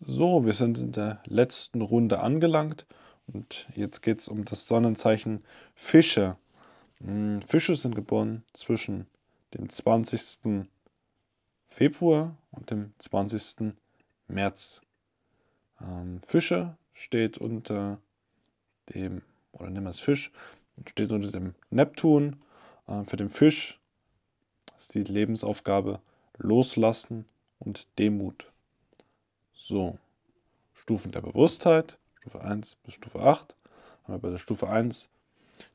So, wir sind in der letzten Runde angelangt und jetzt geht es um das Sonnenzeichen Fische. Hm, Fische sind geboren zwischen dem 20. Februar und dem 20. März. Ähm, Fische steht unter dem, oder nehmen wir es Fisch, steht unter dem Neptun. Äh, für den Fisch ist die Lebensaufgabe Loslassen und Demut. So, Stufen der Bewusstheit, Stufe 1 bis Stufe 8. Haben wir bei der Stufe 1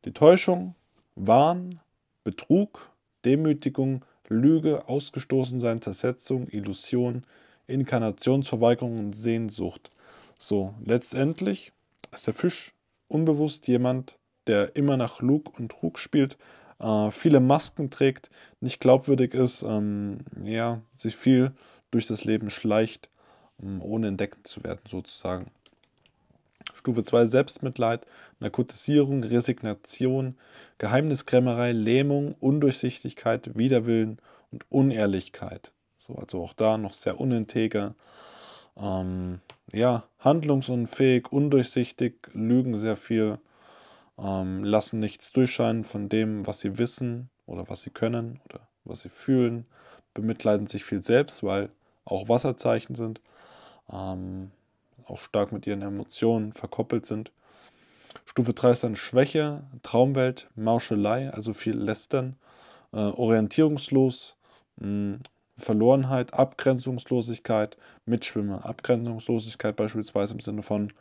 die Täuschung, Wahn, Betrug, Demütigung, Lüge, Ausgestoßensein, Zersetzung, Illusion, Inkarnationsverweigerung und Sehnsucht. So, letztendlich ist der Fisch unbewusst jemand, der immer nach Lug und Trug spielt, äh, viele Masken trägt, nicht glaubwürdig ist, ähm, ja, sich viel durch das Leben schleicht ohne entdeckt zu werden, sozusagen. Stufe 2 Selbstmitleid, Narkotisierung, Resignation, Geheimniskrämerei, Lähmung, Undurchsichtigkeit, Widerwillen und Unehrlichkeit. So, also auch da noch sehr uninteger. Ähm, ja, handlungsunfähig, undurchsichtig, lügen sehr viel, ähm, lassen nichts durchscheinen von dem, was sie wissen oder was sie können oder was sie fühlen, bemitleiden sich viel selbst, weil auch Wasserzeichen sind ähm, auch stark mit ihren Emotionen verkoppelt sind. Stufe 3 ist dann Schwäche, Traumwelt, Mauschelei, also viel Lästern, äh, orientierungslos, mh, Verlorenheit, Abgrenzungslosigkeit, Mitschwimmer, Abgrenzungslosigkeit beispielsweise im Sinne von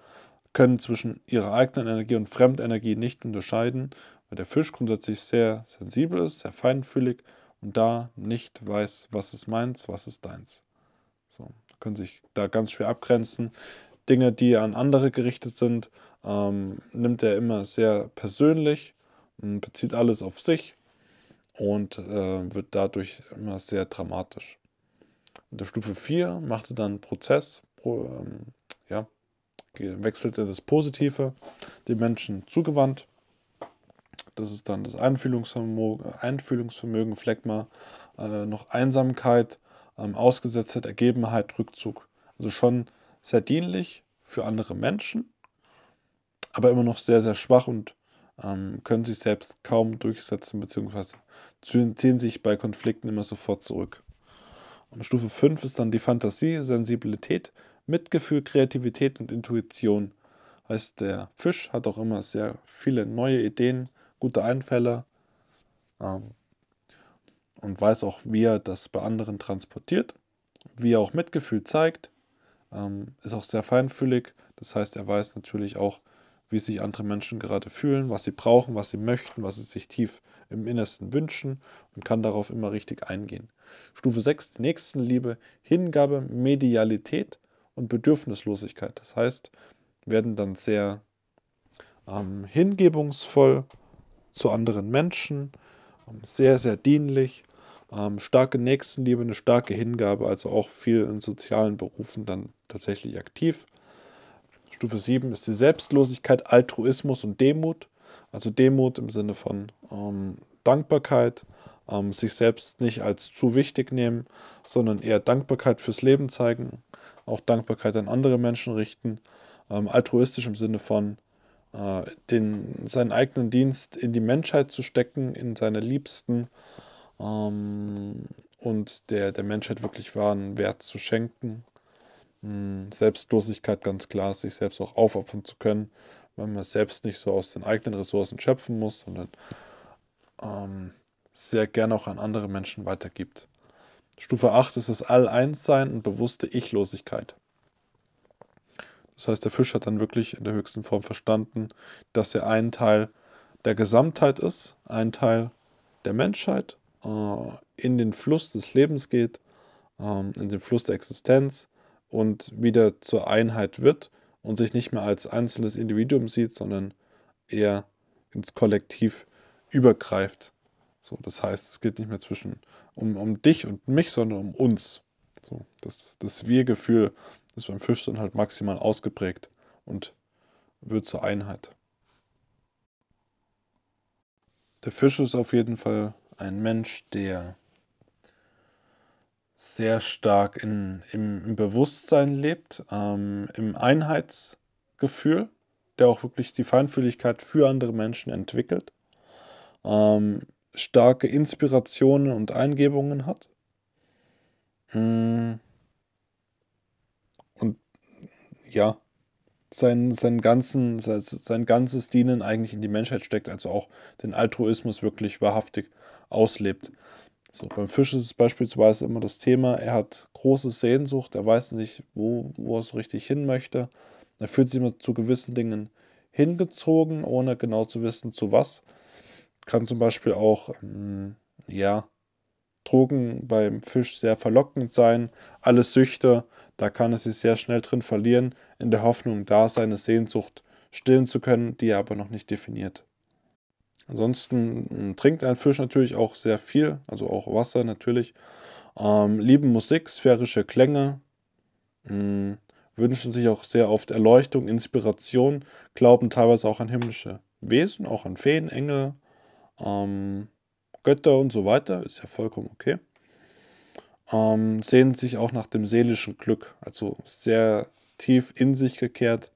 können zwischen ihrer eigenen Energie und Fremdenergie nicht unterscheiden, weil der Fisch grundsätzlich sehr sensibel ist, sehr feinfühlig und da nicht weiß, was ist meins, was ist deins. So können sich da ganz schwer abgrenzen. Dinge, die an andere gerichtet sind, ähm, nimmt er immer sehr persönlich, bezieht alles auf sich und äh, wird dadurch immer sehr dramatisch. In der Stufe 4 macht er dann Prozess, pro, ähm, ja, wechselt er das Positive, den Menschen zugewandt. Das ist dann das Einfühlungsvermögen, Einfühlungsvermögen Phlegma, äh, noch Einsamkeit, ähm, Ausgesetztheit, Ergebenheit, Rückzug. Also schon sehr dienlich für andere Menschen, aber immer noch sehr, sehr schwach und ähm, können sich selbst kaum durchsetzen, beziehungsweise ziehen sich bei Konflikten immer sofort zurück. Und Stufe 5 ist dann die Fantasie, Sensibilität, Mitgefühl, Kreativität und Intuition. Heißt, der Fisch hat auch immer sehr viele neue Ideen, gute Einfälle, ähm, und weiß auch, wie er das bei anderen transportiert, wie er auch Mitgefühl zeigt, ähm, ist auch sehr feinfühlig. Das heißt, er weiß natürlich auch, wie sich andere Menschen gerade fühlen, was sie brauchen, was sie möchten, was sie sich tief im Innersten wünschen und kann darauf immer richtig eingehen. Stufe 6, Nächstenliebe, Hingabe, Medialität und Bedürfnislosigkeit. Das heißt, werden dann sehr ähm, hingebungsvoll zu anderen Menschen, ähm, sehr, sehr dienlich ähm, starke Nächstenliebe, eine starke Hingabe, also auch viel in sozialen Berufen dann tatsächlich aktiv. Stufe 7 ist die Selbstlosigkeit, Altruismus und Demut. Also Demut im Sinne von ähm, Dankbarkeit, ähm, sich selbst nicht als zu wichtig nehmen, sondern eher Dankbarkeit fürs Leben zeigen, auch Dankbarkeit an andere Menschen richten. Ähm, altruistisch im Sinne von äh, den, seinen eigenen Dienst in die Menschheit zu stecken, in seine Liebsten, ähm, und der, der Menschheit wirklich wahren Wert zu schenken. Ähm, Selbstlosigkeit ganz klar, sich selbst auch aufopfern zu können, weil man selbst nicht so aus den eigenen Ressourcen schöpfen muss, sondern ähm, sehr gerne auch an andere Menschen weitergibt. Stufe 8 ist das All-Eins-Sein und bewusste Ichlosigkeit. Das heißt, der Fisch hat dann wirklich in der höchsten Form verstanden, dass er ein Teil der Gesamtheit ist, ein Teil der Menschheit in den Fluss des Lebens geht, ähm, in den Fluss der Existenz und wieder zur Einheit wird und sich nicht mehr als einzelnes Individuum sieht, sondern eher ins Kollektiv übergreift. So, das heißt, es geht nicht mehr zwischen um, um dich und mich, sondern um uns. So, das, das Wir-Gefühl ist beim Fisch dann halt maximal ausgeprägt und wird zur Einheit. Der Fisch ist auf jeden Fall ein Mensch, der sehr stark in, im, im Bewusstsein lebt, ähm, im Einheitsgefühl, der auch wirklich die Feinfühligkeit für andere Menschen entwickelt, ähm, starke Inspirationen und Eingebungen hat. Mm. Und ja, sein, sein, ganzen, sein, sein ganzes Dienen eigentlich in die Menschheit steckt, also auch den Altruismus wirklich wahrhaftig auslebt. So, beim Fisch ist es beispielsweise immer das Thema, er hat große Sehnsucht, er weiß nicht, wo, wo er so richtig hin möchte. Er fühlt sich immer zu gewissen Dingen hingezogen, ohne genau zu wissen, zu was. Kann zum Beispiel auch, ähm, ja, Drogen beim Fisch sehr verlockend sein. Alle Süchte, da kann er sich sehr schnell drin verlieren, in der Hoffnung, da seine Sehnsucht stillen zu können, die er aber noch nicht definiert. Ansonsten hm, trinkt ein Fisch natürlich auch sehr viel, also auch Wasser natürlich. Ähm, lieben Musik, sphärische Klänge, mh, hm, wünschen sich auch sehr oft Erleuchtung, Inspiration, glauben teilweise auch an himmlische Wesen, auch an Feen, Engel, ähm, Götter und so weiter, ist ja vollkommen okay. Ähm, sehnen sich auch nach dem seelischen Glück, also sehr tief in sich gekehrt,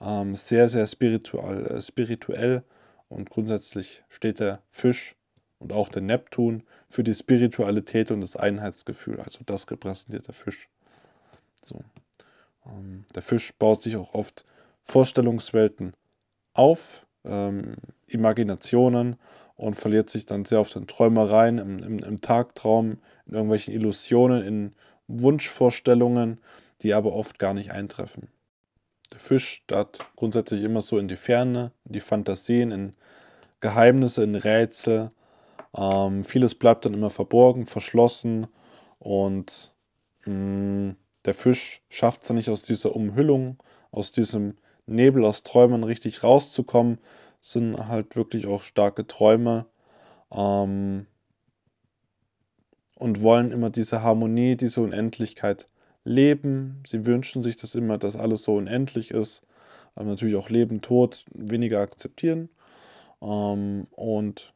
ähm, sehr, sehr spirituell, äh, spirituell und grundsätzlich steht der Fisch und auch der Neptun für die Spiritualität und das Einheitsgefühl. Also das repräsentiert der Fisch. So. Ähm, der Fisch baut sich auch oft Vorstellungswelten auf, ähm, Imaginationen und verliert sich dann sehr oft in Träumereien, im, im, im Tagtraum, in irgendwelchen Illusionen, in Wunschvorstellungen, die aber oft gar nicht eintreffen. Fisch starrt grundsätzlich immer so in die Ferne, in die Fantasien, in Geheimnisse, in Rätsel. Ähm, vieles bleibt dann immer verborgen, verschlossen und mh, mm, der Fisch schafft es nicht aus dieser Umhüllung, aus diesem Nebel, aus Träumen richtig rauszukommen, sind halt wirklich auch starke Träume ähm, und wollen immer diese Harmonie, diese Unendlichkeit leben. Sie wünschen sich das immer, dass alles so unendlich ist. Aber natürlich auch Leben, Tod weniger akzeptieren. Ähm, und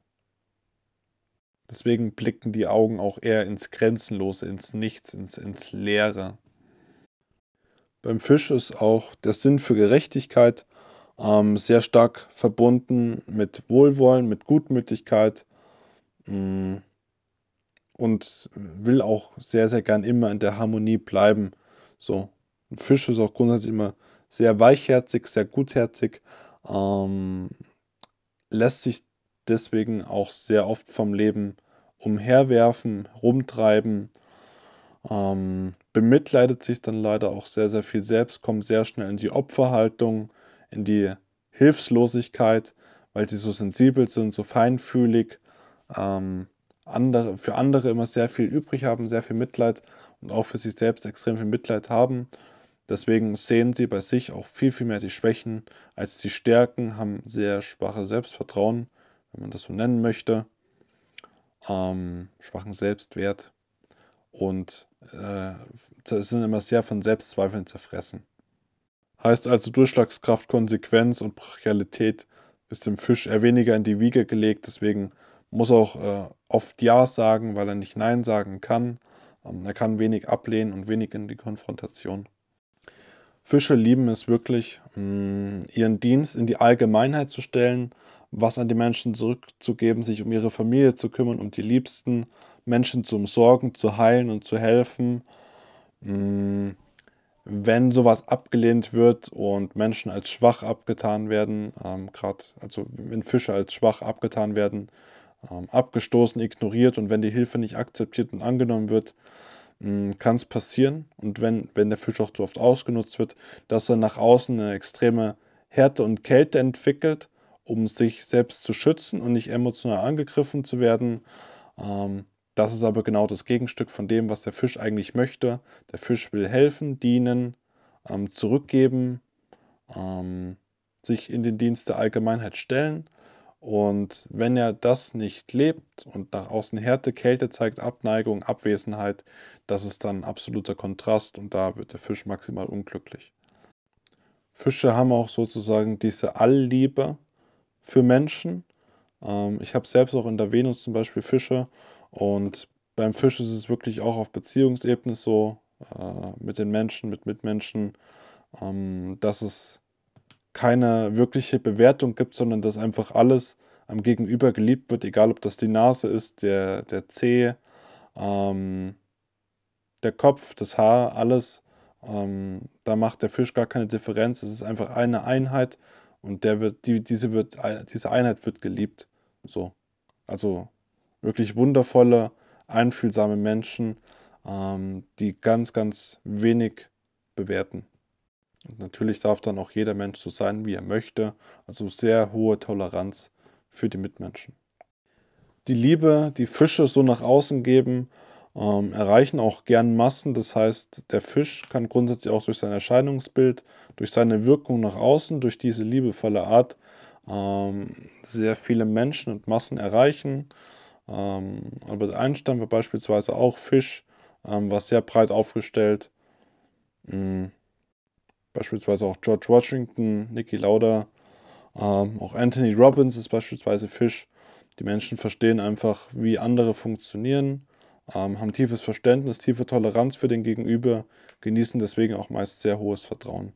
deswegen blicken die Augen auch eher ins Grenzenlose, ins Nichts, ins, ins Leere. Beim Fisch ist auch der Sinn für Gerechtigkeit ähm, sehr stark verbunden mit Wohlwollen, mit Gutmütigkeit. Mh, mm, und will auch sehr, sehr gern immer in der Harmonie bleiben. So, ein Fisch ist auch grundsätzlich immer sehr weichherzig, sehr gutherzig, ähm, lässt sich deswegen auch sehr oft vom Leben umherwerfen, rumtreiben, ähm, bemitleidet sich dann leider auch sehr, sehr viel selbst, kommt sehr schnell in die Opferhaltung, in die Hilflosigkeit, weil sie so sensibel sind, so feinfühlig, ähm, andere, für andere immer sehr viel übrig haben, sehr viel Mitleid und auch für sich selbst extrem viel Mitleid haben. Deswegen sehen sie bei sich auch viel, viel mehr die Schwächen als die Stärken, haben sehr schwache Selbstvertrauen, wenn man das so nennen möchte, ähm, schwachen Selbstwert und äh, sind immer sehr von Selbstzweifeln zerfressen. Heißt also Durchschlagskraft, Konsequenz und Brachialität ist dem Fisch eher weniger in die Wiege gelegt, deswegen muss auch äh, oft Ja sagen, weil er nicht Nein sagen kann. Ähm, er kann wenig ablehnen und wenig in die Konfrontation. Fische lieben es wirklich, mh, mm, ihren Dienst in die Allgemeinheit zu stellen, was an die Menschen zurückzugeben, sich um ihre Familie zu kümmern, um die Liebsten, Menschen zu umsorgen, zu heilen und zu helfen. Mh, mm, wenn sowas abgelehnt wird und Menschen als schwach abgetan werden, ähm, gerade also wenn Fische als schwach abgetan werden, abgestoßen, ignoriert und wenn die Hilfe nicht akzeptiert und angenommen wird, kann es passieren. Und wenn, wenn der Fisch auch zu oft ausgenutzt wird, dass er nach außen eine extreme Härte und Kälte entwickelt, um sich selbst zu schützen und nicht emotional angegriffen zu werden. Ähm, das ist aber genau das Gegenstück von dem, was der Fisch eigentlich möchte. Der Fisch will helfen, dienen, ähm, zurückgeben, sich in den Dienst der Allgemeinheit stellen und wenn er das nicht lebt und nach außen Härte, Kälte zeigt, Abneigung, Abwesenheit, das ist dann absoluter Kontrast und da wird der Fisch maximal unglücklich. Fische haben auch sozusagen diese Allliebe für Menschen. Ähm, ich habe selbst auch in der Venus zum Beispiel Fische und beim Fisch ist es wirklich auch auf Beziehungsebene so, äh, mit den Menschen, mit Mitmenschen, ähm, dass es keine wirkliche Bewertung gibt, sondern dass einfach alles am Gegenüber geliebt wird, egal ob das die Nase ist, der, der Zeh, ähm, der Kopf, das Haar, alles. Ähm, da macht der Fisch gar keine Differenz. Es ist einfach eine Einheit und der wird, die, diese, wird, diese Einheit wird geliebt. So. Also wirklich wundervolle, einfühlsame Menschen, ähm, die ganz, ganz wenig bewerten. Und natürlich darf dann auch jeder Mensch so sein, wie er möchte. Also sehr hohe Toleranz für die Mitmenschen. Die Liebe, die Fische so nach außen geben, ähm, erreichen auch gern Massen. Das heißt, der Fisch kann grundsätzlich auch durch sein Erscheinungsbild, durch seine Wirkung nach außen, durch diese liebevolle Art ähm, sehr viele Menschen und Massen erreichen. Ähm, Albert Einstein war beispielsweise auch Fisch, ähm, war sehr breit aufgestellt. Mhm. Beispielsweise auch George Washington, Niki Lauda, ähm, auch Anthony Robbins ist beispielsweise Fisch. Die Menschen verstehen einfach, wie andere funktionieren, ähm, haben tiefes Verständnis, tiefe Toleranz für den Gegenüber, genießen deswegen auch meist sehr hohes Vertrauen.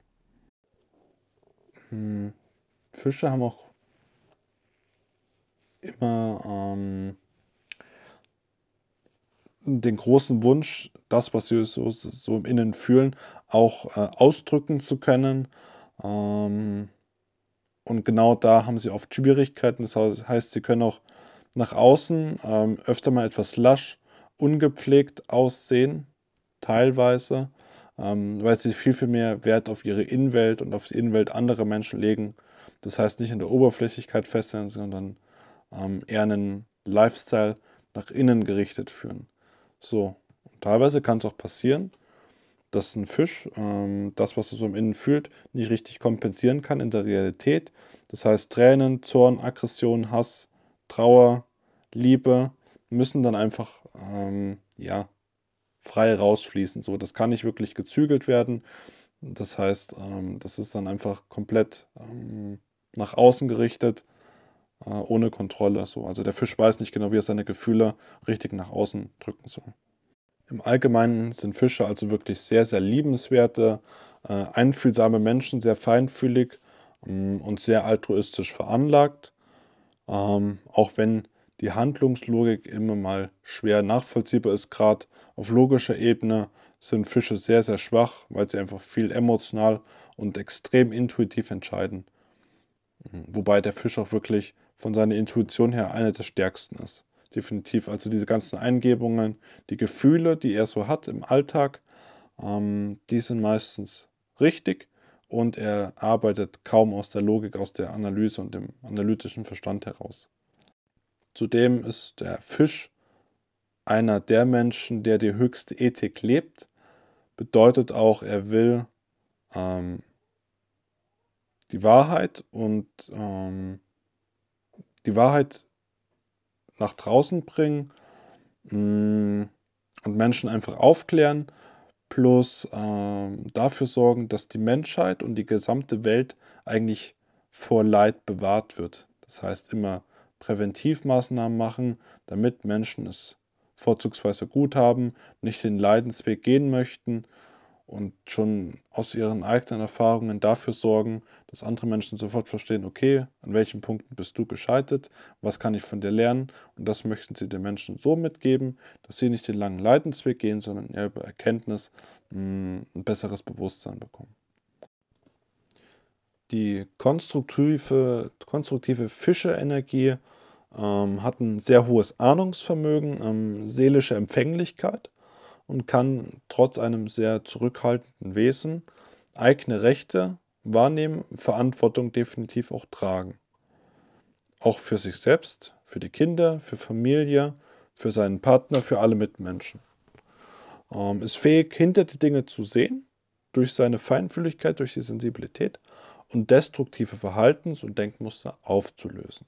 Hm. Fische haben auch immer ähm, den großen Wunsch, das, was sie so, so im Innen fühlen, auch äh, ausdrücken zu können. Ähm, und genau da haben sie oft Schwierigkeiten. Das heißt, sie können auch nach außen ähm, öfter mal etwas lasch, ungepflegt aussehen, teilweise, ähm, weil sie viel, viel mehr Wert auf ihre Innenwelt und auf die Innenwelt anderer Menschen legen. Das heißt, nicht in der Oberflächlichkeit feststellen, sondern ähm, eher einen Lifestyle nach innen gerichtet führen. So, und teilweise kann es auch passieren, dass ein Fisch ähm, das, was er so im Innen fühlt, nicht richtig kompensieren kann in der Realität. Das heißt, Tränen, Zorn, Aggression, Hass, Trauer, Liebe müssen dann einfach ähm, ja, frei rausfließen. So, das kann nicht wirklich gezügelt werden. Das heißt, ähm, das ist dann einfach komplett ähm, nach außen gerichtet, ohne Kontrolle. So. Also der Fisch weiß nicht genau, wie er seine Gefühle richtig nach außen drücken soll. Im Allgemeinen sind Fische also wirklich sehr, sehr liebenswerte, äh, einfühlsame Menschen, sehr feinfühlig ähm, und sehr altruistisch veranlagt. Ähm, auch wenn die Handlungslogik immer mal schwer nachvollziehbar ist, gerade auf logischer Ebene sind Fische sehr, sehr schwach, weil sie einfach viel emotional und extrem intuitiv entscheiden. Mhm. Wobei der Fisch auch wirklich von seiner Intuition her einer der stärksten ist definitiv. Also diese ganzen Eingebungen, die Gefühle, die er so hat im Alltag, ähm, die sind meistens richtig und er arbeitet kaum aus der Logik, aus der Analyse und dem analytischen Verstand heraus. Zudem ist der Fisch einer der Menschen, der die höchste Ethik lebt, bedeutet auch, er will ähm, die Wahrheit und ähm, die Wahrheit nach draußen bringen mm, und Menschen einfach aufklären, plus äh, dafür sorgen, dass die Menschheit und die gesamte Welt eigentlich vor Leid bewahrt wird. Das heißt immer Präventivmaßnahmen machen, damit Menschen es vorzugsweise gut haben, nicht den Leidensweg gehen möchten und schon aus ihren eigenen Erfahrungen dafür sorgen, dass andere Menschen sofort verstehen, okay, an welchen Punkten bist du gescheitert, was kann ich von dir lernen und das möchten sie den Menschen so mitgeben, dass sie nicht den langen Leidensweg gehen, sondern eher über Erkenntnis mh, hm, ein besseres Bewusstsein bekommen. Die konstruktive, konstruktive Fische-Energie ähm, hat ein sehr hohes Ahnungsvermögen, ähm, seelische Empfänglichkeit und kann trotz einem sehr zurückhaltenden Wesen eigene Rechte wahrnehmen, Verantwortung definitiv auch tragen. Auch für sich selbst, für die Kinder, für Familie, für seinen Partner, für alle Mitmenschen. Ähm, ist fähig, hinter die Dinge zu sehen, durch seine Feinfühligkeit, durch die Sensibilität und destruktive Verhaltens- und Denkmuster aufzulösen.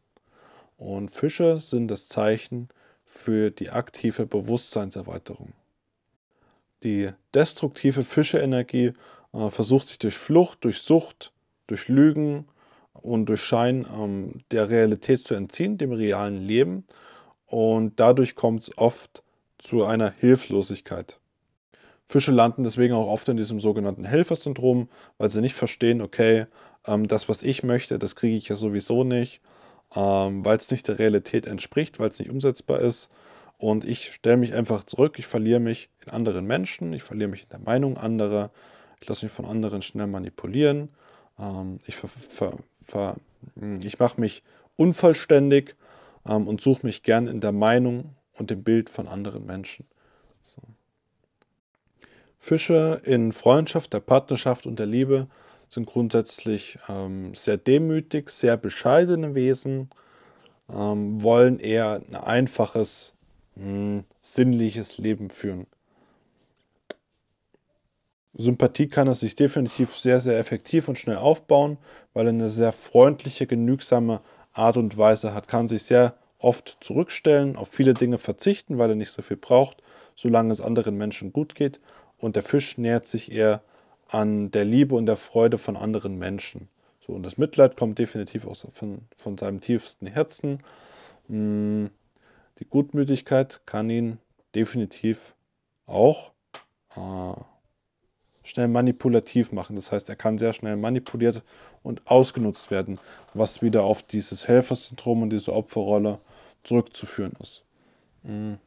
Und Fische sind das Zeichen für die aktive Bewusstseinserweiterung. Die destruktive Fische-Energie äh, versucht sich durch Flucht, durch Sucht, durch Lügen und durch Schein ähm, der Realität zu entziehen, dem realen Leben. Und dadurch kommt es oft zu einer Hilflosigkeit. Fische landen deswegen auch oft in diesem sogenannten Helfersyndrom, weil sie nicht verstehen, okay, ähm, das, was ich möchte, das kriege ich ja sowieso nicht, ähm, weil es nicht der Realität entspricht, weil es nicht umsetzbar ist. Und ich stelle mich einfach zurück, ich verliere mich in anderen Menschen, ich verliere mich in der Meinung anderer, ich lasse mich von anderen schnell manipulieren, ähm, ich, ver, ich mache mich unvollständig ähm, und suche mich gern in der Meinung und dem Bild von anderen Menschen. So. Fische in Freundschaft, der Partnerschaft und der Liebe sind grundsätzlich ähm, sehr demütig, sehr bescheidene Wesen, ähm, wollen eher ein einfaches, hm, sinnliches Leben führen. Sympathie kann er sich definitiv sehr, sehr effektiv und schnell aufbauen, weil er eine sehr freundliche, genügsame Art und Weise hat, kann sich sehr oft zurückstellen, auf viele Dinge verzichten, weil er nicht so viel braucht, solange es anderen Menschen gut geht. Und der Fisch nähert sich eher an der Liebe und der Freude von anderen Menschen. So, und das Mitleid kommt definitiv auch von, von seinem tiefsten Herzen. Hm, die Gutmütigkeit kann ihn definitiv auch äh, schnell manipulativ machen. Das heißt, er kann sehr schnell manipuliert und ausgenutzt werden, was wieder auf dieses Helfersyndrom und diese Opferrolle zurückzuführen ist. Mhm.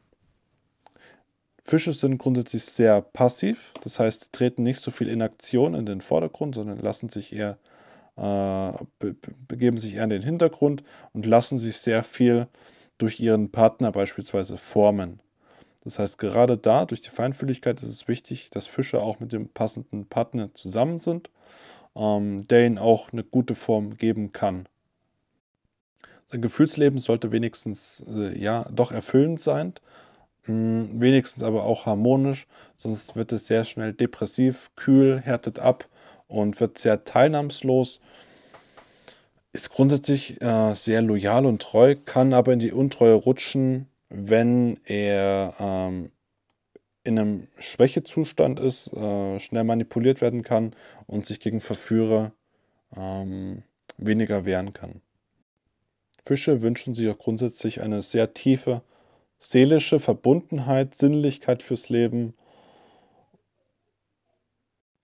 Fische sind grundsätzlich sehr passiv, das heißt, sie treten nicht so viel in Aktion in den Vordergrund, sondern lassen sich eher, äh, be begeben sich eher in den Hintergrund und lassen sich sehr viel durch ihren Partner beispielsweise formen. Das heißt, gerade da, durch die Feinfühligkeit, ist es wichtig, dass Fische auch mit dem passenden Partner zusammen sind, ähm, der ihnen auch eine gute Form geben kann. Sein Gefühlsleben sollte wenigstens äh, ja doch erfüllend sein, mh, hm, wenigstens aber auch harmonisch, sonst wird es sehr schnell depressiv, kühl, härtet ab und wird sehr teilnahmslos. Ist grundsätzlich äh, sehr loyal und treu, kann aber in die Untreue rutschen, wenn er ähm, in einem Schwächezustand ist, äh, schnell manipuliert werden kann und sich gegen Verführer ähm, weniger wehren kann. Fische wünschen sich auch grundsätzlich eine sehr tiefe seelische Verbundenheit, Sinnlichkeit fürs Leben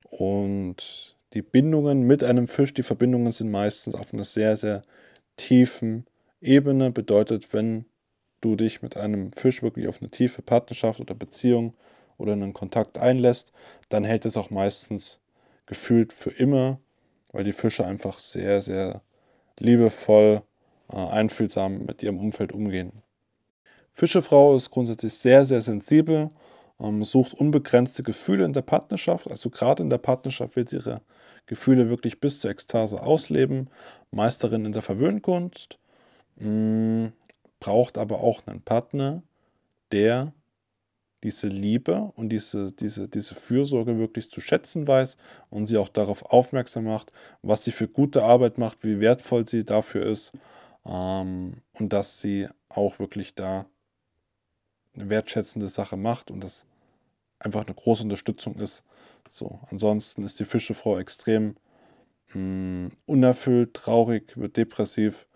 und die Bindungen mit einem Fisch, die Verbindungen sind meistens auf einer sehr, sehr tiefen Ebene. Bedeutet, wenn du dich mit einem Fisch wirklich auf eine tiefe Partnerschaft oder Beziehung oder einen Kontakt einlässt, dann hält es auch meistens gefühlt für immer, weil die Fische einfach sehr, sehr liebevoll, äh, einfühlsam mit ihrem Umfeld umgehen. Fischefrau ist grundsätzlich sehr, sehr sensibel, ähm, sucht unbegrenzte Gefühle in der Partnerschaft. Also gerade in der Partnerschaft sie ihre Gefühle wirklich bis zur Ekstase ausleben. Meisterin in der Verwöhnkunst. Mh, mm, braucht aber auch einen Partner, der diese Liebe und diese, diese, diese Fürsorge wirklich zu schätzen weiß und sie auch darauf aufmerksam macht, was sie für gute Arbeit macht, wie wertvoll sie dafür ist ähm, und dass sie auch wirklich da eine wertschätzende Sache macht und das einfach eine große Unterstützung ist. So, ansonsten ist die Fischefrau extrem mh, mm, unerfüllt, traurig, wird depressiv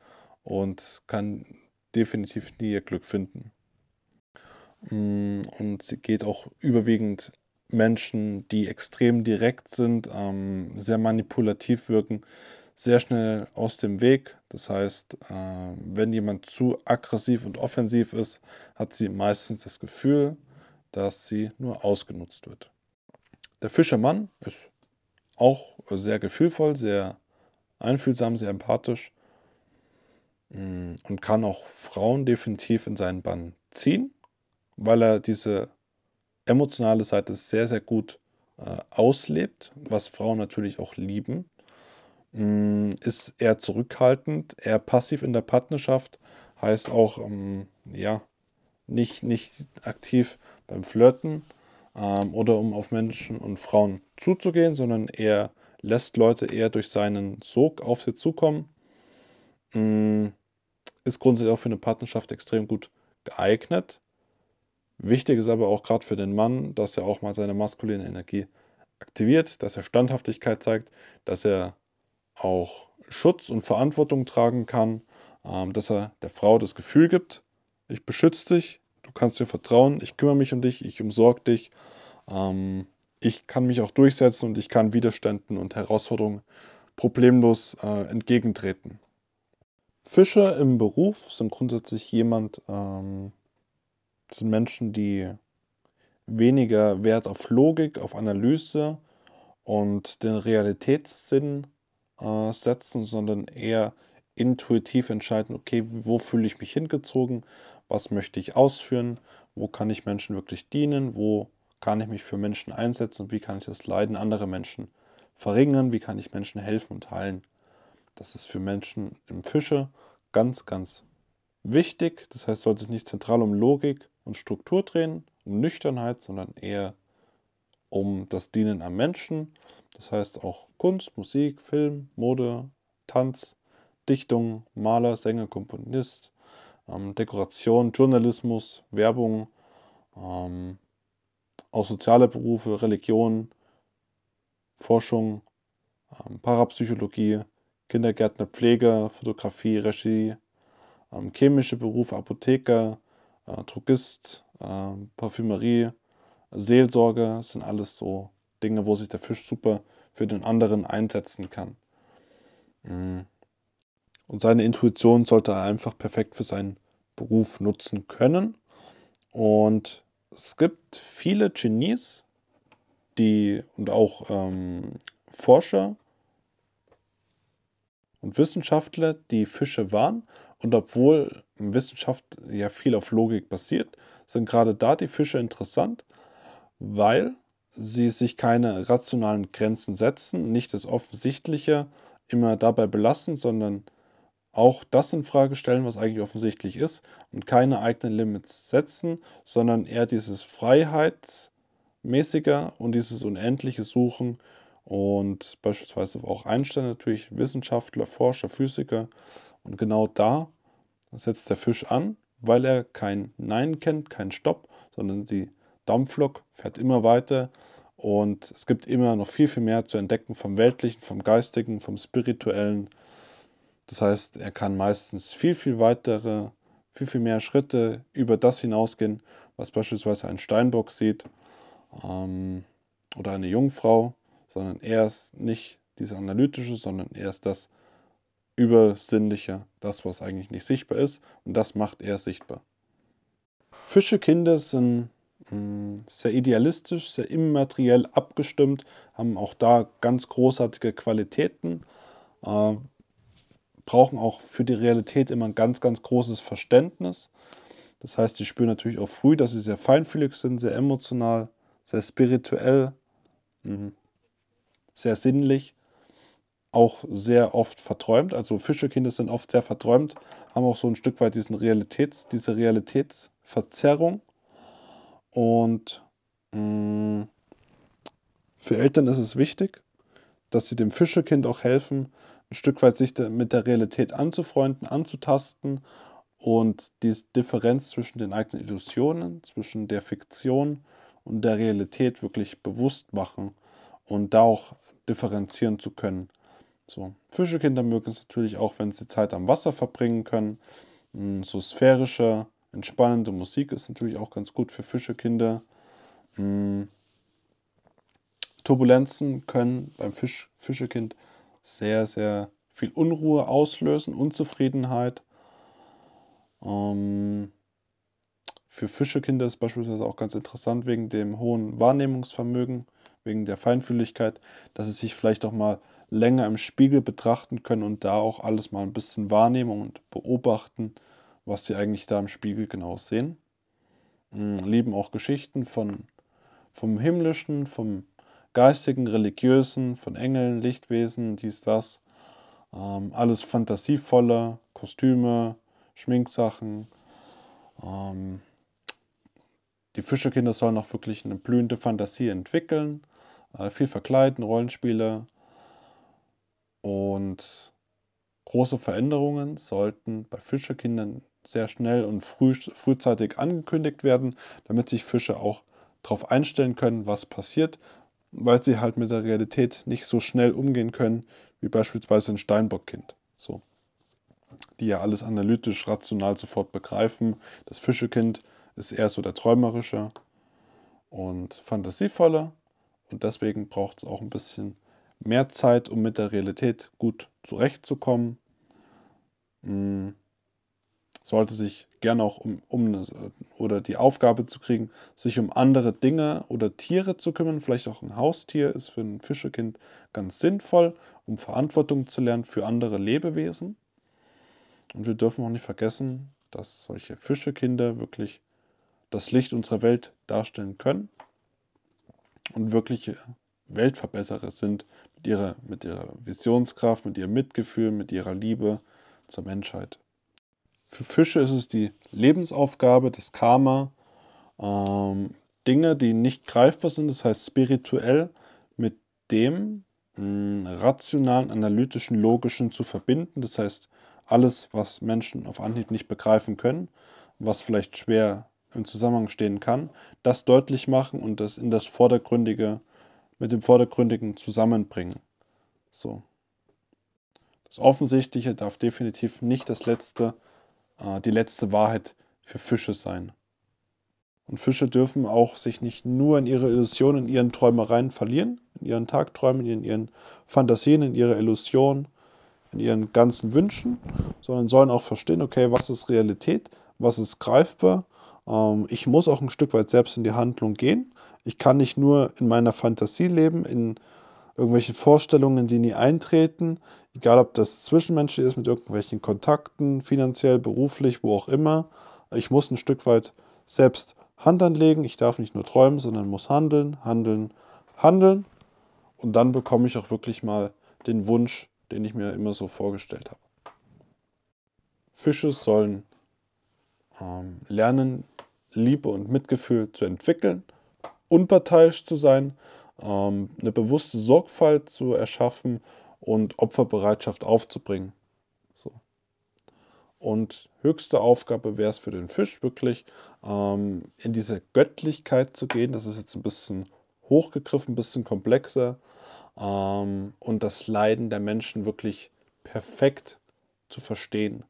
und kann definitiv nie ihr Glück finden. Mm, und sie geht auch überwiegend Menschen, die extrem direkt sind, ähm, sehr manipulativ wirken, sehr schnell aus dem Weg. Das heißt, äh, wenn jemand zu aggressiv und offensiv ist, hat sie meistens das Gefühl, dass sie nur ausgenutzt wird. Der Fischermann ist auch sehr gefühlvoll, sehr einfühlsam, sehr empathisch Mm, und kann auch Frauen definitiv in seinen Bann ziehen, weil er diese emotionale Seite sehr, sehr gut äh, auslebt, was Frauen natürlich auch lieben. Mm, ist eher zurückhaltend, eher passiv in der Partnerschaft, heißt auch, ähm, ja, nicht, nicht aktiv beim Flirten ähm, oder um auf Menschen und Frauen zuzugehen, sondern er lässt Leute eher durch seinen Sog auf sie zukommen. Mm, ist grundsätzlich auch für eine Partnerschaft extrem gut geeignet. Wichtig ist aber auch gerade für den Mann, dass er auch mal seine maskuline Energie aktiviert, dass er Standhaftigkeit zeigt, dass er auch Schutz und Verantwortung tragen kann, ähm, dass er der Frau das Gefühl gibt, ich beschütze dich, du kannst mir vertrauen, ich kümmere mich um dich, ich umsorge dich, ähm, ich kann mich auch durchsetzen und ich kann Widerständen und Herausforderungen problemlos äh, entgegentreten. Fischer im Beruf sind grundsätzlich jemand, ähm, sind Menschen, die weniger Wert auf Logik, auf Analyse und den Realitätssinn äh, setzen, sondern eher intuitiv entscheiden, okay, wo fühle ich mich hingezogen, was möchte ich ausführen, wo kann ich Menschen wirklich dienen, wo kann ich mich für Menschen einsetzen und wie kann ich das Leiden anderer Menschen verringern, wie kann ich Menschen helfen und heilen. Das ist für Menschen im Fische ganz, ganz wichtig. Das heißt, sollte es nicht zentral um Logik und Struktur drehen, um Nüchternheit, sondern eher um das Dienen am Menschen. Das heißt auch Kunst, Musik, Film, Mode, Tanz, Dichtung, Maler, Sänger, Komponist, ähm, Dekoration, Journalismus, Werbung, ähm, auch soziale Berufe, Religion, Forschung, ähm, Parapsychologie, Kindergärtner, Pflege, Fotografie, Regie, ähm, chemische Berufe, Apotheker, äh, Drogist, äh, Parfümerie, Seelsorge, sind alles so Dinge, wo sich der Fisch super für den anderen einsetzen kann. Mhm. Und seine Intuition sollte er einfach perfekt für seinen Beruf nutzen können. Und es gibt viele Genies, die und auch ähm, Forscher und Wissenschaftler, die Fische waren. Und obwohl Wissenschaft ja viel auf Logik basiert, sind gerade da die Fische interessant, weil sie sich keine rationalen Grenzen setzen, nicht das Offensichtliche immer dabei belassen, sondern auch das in Frage stellen, was eigentlich offensichtlich ist und keine eigenen Limits setzen, sondern eher dieses Freiheitsmäßige und dieses unendliche Suchen und beispielsweise auch Einstein natürlich, Wissenschaftler, Forscher, Physiker und genau da setzt der Fisch an, weil er kein Nein kennt, kein Stopp, sondern die Dampflok fährt immer weiter und es gibt immer noch viel, viel mehr zu entdecken vom Weltlichen, vom Geistigen, vom Spirituellen das heißt, er kann meistens viel, viel weitere, viel, viel mehr Schritte über das hinausgehen, was beispielsweise ein Steinbock sieht ähm, oder eine Jungfrau, sondern er ist nicht dieses Analytische, sondern er ist das Übersinnliche, das, was eigentlich nicht sichtbar ist und das macht er sichtbar. Fischekinder sind mh, hm, sehr idealistisch, sehr immateriell abgestimmt, haben auch da ganz großartige Qualitäten. Äh, brauchen auch für die Realität immer ein ganz, ganz großes Verständnis. Das heißt, die spüren natürlich auch früh, dass sie sehr feinfühlig sind, sehr emotional, sehr spirituell, mhm. sehr sinnlich, auch sehr oft verträumt. Also Fischekinder sind oft sehr verträumt, haben auch so ein Stück weit diesen Realitäts, diese Realitätsverzerrung. Und mh, mm, für Eltern ist es wichtig, dass sie dem Fischekind auch helfen, ein Stück weit sich mit der Realität anzufreunden, anzutasten und die Differenz zwischen den eigenen Illusionen, zwischen der Fiktion und der Realität wirklich bewusst machen und da auch differenzieren zu können. So, Fischekinder mögen es natürlich auch, wenn sie Zeit am Wasser verbringen können. Hm, so sphärische, entspannende Musik ist natürlich auch ganz gut für Fischekinder. Hm, Turbulenzen können beim Fisch, Fischekind sehr, sehr viel Unruhe auslösen, Unzufriedenheit. Ähm, für Fischekinder ist beispielsweise auch ganz interessant wegen dem hohen Wahrnehmungsvermögen, wegen der Feinfühligkeit, dass sie sich vielleicht auch mal länger im Spiegel betrachten können und da auch alles mal ein bisschen wahrnehmen und beobachten, was sie eigentlich da im Spiegel genau sehen. Ähm, lieben auch Geschichten von, vom Himmlischen, vom geistigen, religiösen, von Engeln, Lichtwesen, dies, das. Ähm, alles fantasievolle, Kostüme, Schminksachen. Ähm, die Fischerkinder sollen auch wirklich eine blühende Fantasie entwickeln, äh, viel verkleiden, Rollenspiele. Und große Veränderungen sollten bei Fischerkindern sehr schnell und früh, frühzeitig angekündigt werden, damit sich Fische auch darauf einstellen können, was passiert weil sie halt mit der Realität nicht so schnell umgehen können, wie beispielsweise ein Steinbockkind. So. Die ja alles analytisch, rational sofort begreifen. Das Fischekind ist eher so der träumerische und fantasievolle. Und deswegen braucht es auch ein bisschen mehr Zeit, um mit der Realität gut zurechtzukommen. Hm, sollte sich gerne auch um, um oder die Aufgabe zu kriegen, sich um andere Dinge oder Tiere zu kümmern. Vielleicht auch ein Haustier ist für ein Fischekind ganz sinnvoll, um Verantwortung zu lernen für andere Lebewesen. Und wir dürfen auch nicht vergessen, dass solche Fischekinder wirklich das Licht unserer Welt darstellen können und wirkliche Weltverbesserer sind mit ihrer, mit ihrer Visionskraft, mit ihrem Mitgefühl, mit ihrer Liebe zur Menschheit. Für Fische ist es die Lebensaufgabe, das Karma, ähm, Dinge, die nicht greifbar sind, das heißt spirituell, mit dem mh, rationalen, analytischen, logischen zu verbinden. Das heißt, alles, was Menschen auf Anhieb nicht begreifen können, was vielleicht schwer im Zusammenhang stehen kann, das deutlich machen und das in das Vordergründige, mit dem Vordergründigen zusammenbringen. So. Das Offensichtliche darf definitiv nicht das letzte, die letzte Wahrheit für Fische sein. Und Fische dürfen auch sich nicht nur in ihre Illusionen, in ihren Träumereien verlieren, in ihren Tagträumen, in ihren Fantasien, in ihre Illusionen, in ihren ganzen Wünschen, sondern sollen auch verstehen, okay, was ist Realität, was ist greifbar ähm, ich muss auch ein Stück weit selbst in die Handlung gehen. Ich kann nicht nur in meiner Fantasie leben, in irgendwelchen Vorstellungen, die nie eintreten, egal ob das zwischenmenschlich ist, mit irgendwelchen Kontakten, finanziell, beruflich, wo auch immer. Ich muss ein Stück weit selbst Hand anlegen. Ich darf nicht nur träumen, sondern muss handeln, handeln, handeln. Und dann bekomme ich auch wirklich mal den Wunsch, den ich mir immer so vorgestellt habe. Fische sollen ähm, lernen, Liebe und Mitgefühl zu entwickeln, unparteiisch zu sein, ähm, eine bewusste Sorgfalt zu erschaffen und Opferbereitschaft aufzubringen. So. Und höchste Aufgabe wäre es für den Fisch wirklich, ähm, in diese Göttlichkeit zu gehen. Das ist jetzt ein bisschen hochgegriffen, ein bisschen komplexer. Ähm, und das Leiden der Menschen wirklich perfekt zu verstehen.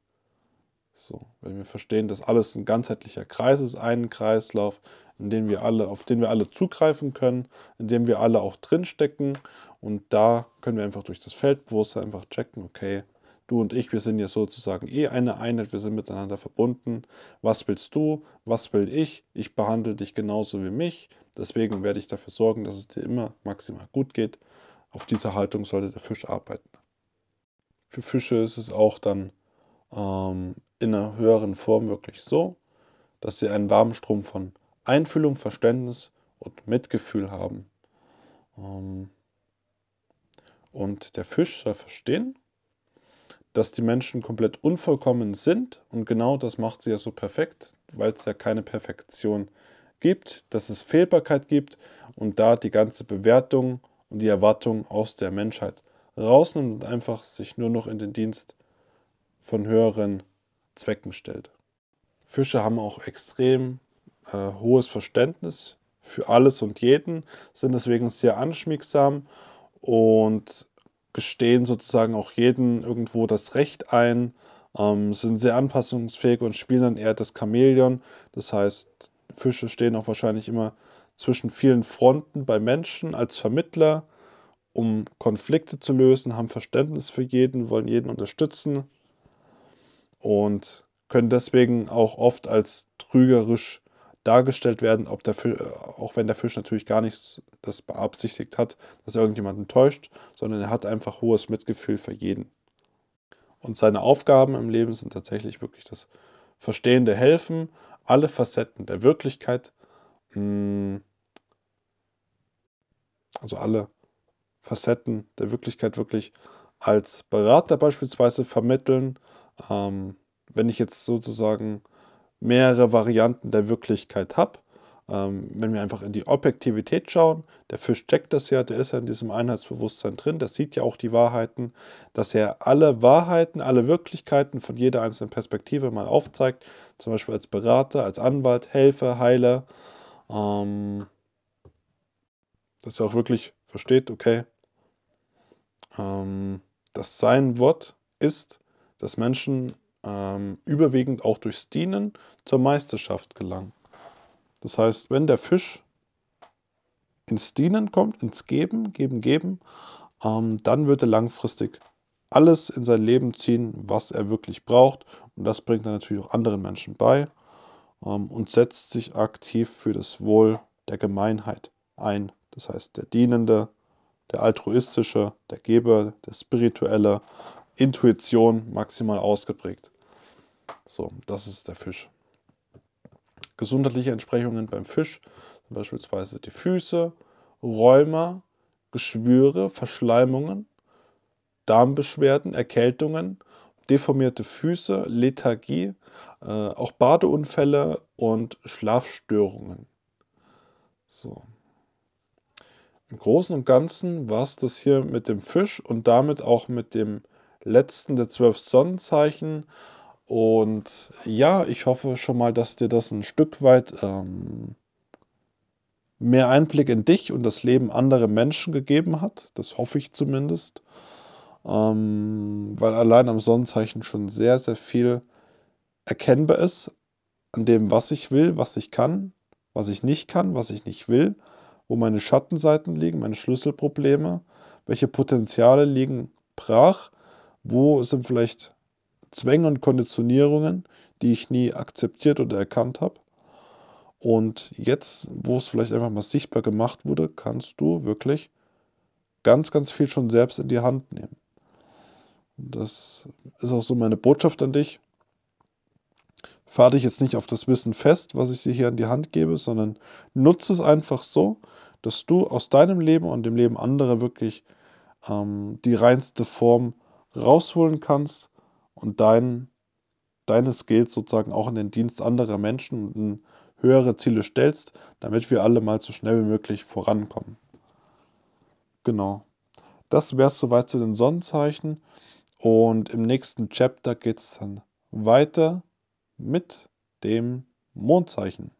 So, wenn wir verstehen, dass alles ein ganzheitlicher Kreis ist, ein Kreislauf, in den wir alle, auf den wir alle zugreifen können, in dem wir alle auch drinstecken. Und da können wir einfach durch das Feldbewusstsein einfach checken, okay, du und ich, wir sind ja sozusagen eh eine Einheit, wir sind miteinander verbunden. Was willst du? Was will ich? Ich behandle dich genauso wie mich. Deswegen werde ich dafür sorgen, dass es dir immer maximal gut geht. Auf diese Haltung sollte der Fisch arbeiten. Für Fische ist es auch dann ähm, in einer höheren Form wirklich so, dass sie einen warmen Strom von Einfühlung, Verständnis und Mitgefühl haben. Ähm, und der Fisch soll verstehen, dass die Menschen komplett unvollkommen sind und genau das macht sie ja so perfekt, weil es ja keine Perfektion gibt, dass es Fehlbarkeit gibt und da die ganze Bewertung und die Erwartung aus der Menschheit rausnimmt und einfach sich nur noch in den Dienst von höheren Zwecken stellt. Fische haben auch extrem äh, hohes Verständnis für alles und jeden, sind deswegen sehr anschmiegsam und gestehen sozusagen auch jeden irgendwo das Recht ein, ähm, sind sehr anpassungsfähig und spielen dann eher das Chamäleon. Das heißt, Fische stehen auch wahrscheinlich immer zwischen vielen Fronten bei Menschen als Vermittler, um Konflikte zu lösen, haben Verständnis für jeden, wollen jeden unterstützen und können deswegen auch oft als trügerisch dargestellt werden, ob der Fisch, auch wenn der Fisch natürlich gar nichts das beabsichtigt hat, dass irgendjemanden täuscht, sondern er hat einfach hohes Mitgefühl für jeden. Und seine Aufgaben im Leben sind tatsächlich wirklich das verstehende Helfen, alle Facetten der Wirklichkeit, mm, also alle Facetten der Wirklichkeit wirklich als Berater beispielsweise vermitteln, ähm, wenn ich jetzt sozusagen mehrere Varianten der Wirklichkeit habe, ähm, wenn wir einfach in die Objektivität schauen, der Fisch checkt das ja, der ist ja in diesem Einheitsbewusstsein drin, der sieht ja auch die Wahrheiten, dass er alle Wahrheiten, alle Wirklichkeiten von jeder einzelnen Perspektive mal aufzeigt, zum Beispiel als Berater, als Anwalt, Helfer, Heiler, ähm, dass er auch wirklich versteht, okay, ähm, dass sein Wort ist, dass Menschen ähm, überwiegend auch durchs Dienen zur Meisterschaft gelangen. Das heißt, wenn der Fisch ins Dienen kommt, ins Geben, Geben, Geben, ähm, dann wird er langfristig alles in sein Leben ziehen, was er wirklich braucht. Und das bringt er natürlich auch anderen Menschen bei ähm, und setzt sich aktiv für das Wohl der Gemeinheit ein. Das heißt, der Dienende, der Altruistische, der Geber, der Spirituelle, Intuition maximal ausgeprägt. So, das ist der Fisch. Gesundheitliche Entsprechungen beim Fisch, beispielsweise die Füße, Rheuma, Geschwüre, Verschleimungen, Darmbeschwerden, Erkältungen, deformierte Füße, Lethargie, äh, auch Badeunfälle und Schlafstörungen. So. Im Großen und Ganzen war es das hier mit dem Fisch und damit auch mit dem letzten der zwölf Sonnenzeichen. Und ja, ich hoffe schon mal, dass dir das ein Stück weit ähm, mehr Einblick in dich und das Leben anderer Menschen gegeben hat. Das hoffe ich zumindest. Ähm, weil allein am Sonnenzeichen schon sehr, sehr viel erkennbar ist an dem, was ich will, was ich kann, was ich nicht kann, was ich nicht will, wo meine Schattenseiten liegen, meine Schlüsselprobleme, welche Potenziale liegen brach, wo sind vielleicht Zwänge und Konditionierungen, die ich nie akzeptiert oder erkannt habe. Und jetzt, wo es vielleicht einfach mal sichtbar gemacht wurde, kannst du wirklich ganz, ganz viel schon selbst in die Hand nehmen. Und das ist auch so meine Botschaft an dich. Fahr dich jetzt nicht auf das Wissen fest, was ich dir hier an die Hand gebe, sondern nutze es einfach so, dass du aus deinem Leben und dem Leben anderer wirklich ähm, die reinste Form rausholen kannst und dein, deine Skills sozusagen auch in den Dienst anderer Menschen und in höhere Ziele stellst, damit wir alle mal so schnell wie möglich vorankommen. Genau. Das wäre es soweit zu den Sonnenzeichen. Und im nächsten Chapter geht es dann weiter mit dem Mondzeichen.